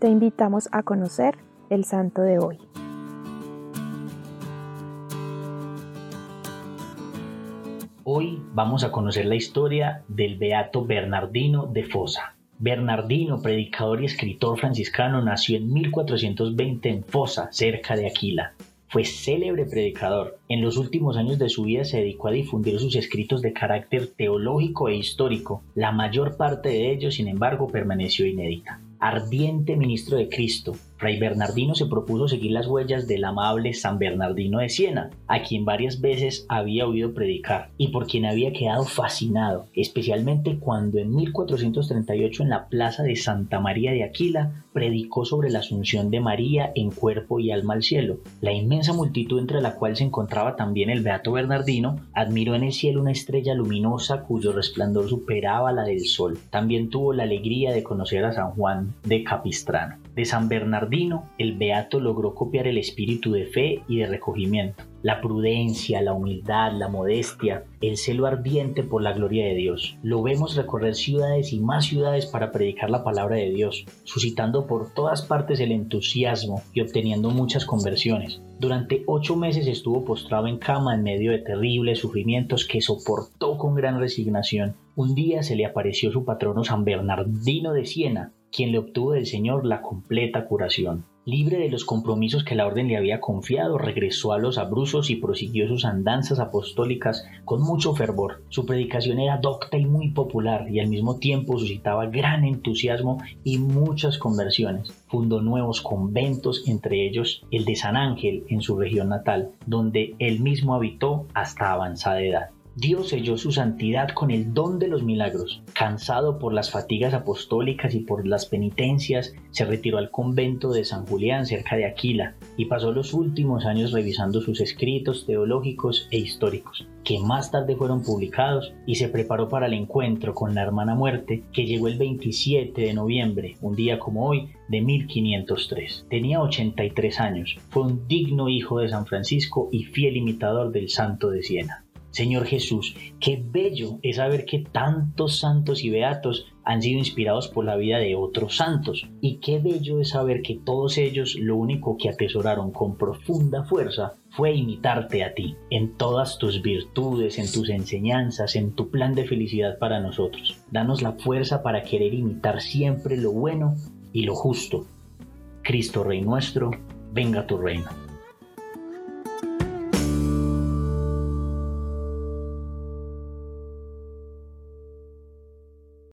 te invitamos a conocer el santo de hoy. Hoy vamos a conocer la historia del beato Bernardino de Fosa. Bernardino, predicador y escritor franciscano, nació en 1420 en Fosa, cerca de Aquila. Fue célebre predicador. En los últimos años de su vida se dedicó a difundir sus escritos de carácter teológico e histórico. La mayor parte de ellos, sin embargo, permaneció inédita ardiente ministro de Cristo, Fray Bernardino se propuso seguir las huellas del amable San Bernardino de Siena, a quien varias veces había oído predicar y por quien había quedado fascinado, especialmente cuando en 1438 en la plaza de Santa María de Aquila predicó sobre la asunción de María en cuerpo y alma al cielo. La inmensa multitud entre la cual se encontraba también el Beato Bernardino admiró en el cielo una estrella luminosa cuyo resplandor superaba la del sol. También tuvo la alegría de conocer a San Juan de Capistrano. De San Bernardino, el beato logró copiar el espíritu de fe y de recogimiento, la prudencia, la humildad, la modestia, el celo ardiente por la gloria de Dios. Lo vemos recorrer ciudades y más ciudades para predicar la palabra de Dios, suscitando por todas partes el entusiasmo y obteniendo muchas conversiones. Durante ocho meses estuvo postrado en cama en medio de terribles sufrimientos que soportó con gran resignación. Un día se le apareció su patrono San Bernardino de Siena, quien le obtuvo del Señor la completa curación. Libre de los compromisos que la orden le había confiado, regresó a los abruzos y prosiguió sus andanzas apostólicas con mucho fervor. Su predicación era docta y muy popular y al mismo tiempo suscitaba gran entusiasmo y muchas conversiones. Fundó nuevos conventos, entre ellos el de San Ángel en su región natal, donde él mismo habitó hasta avanzada edad. Dios selló su santidad con el don de los milagros. Cansado por las fatigas apostólicas y por las penitencias, se retiró al convento de San Julián cerca de Aquila y pasó los últimos años revisando sus escritos teológicos e históricos, que más tarde fueron publicados y se preparó para el encuentro con la hermana muerte que llegó el 27 de noviembre, un día como hoy, de 1503. Tenía 83 años, fue un digno hijo de San Francisco y fiel imitador del santo de Siena. Señor Jesús, qué bello es saber que tantos santos y beatos han sido inspirados por la vida de otros santos. Y qué bello es saber que todos ellos lo único que atesoraron con profunda fuerza fue imitarte a ti, en todas tus virtudes, en tus enseñanzas, en tu plan de felicidad para nosotros. Danos la fuerza para querer imitar siempre lo bueno y lo justo. Cristo Rey nuestro, venga tu reino.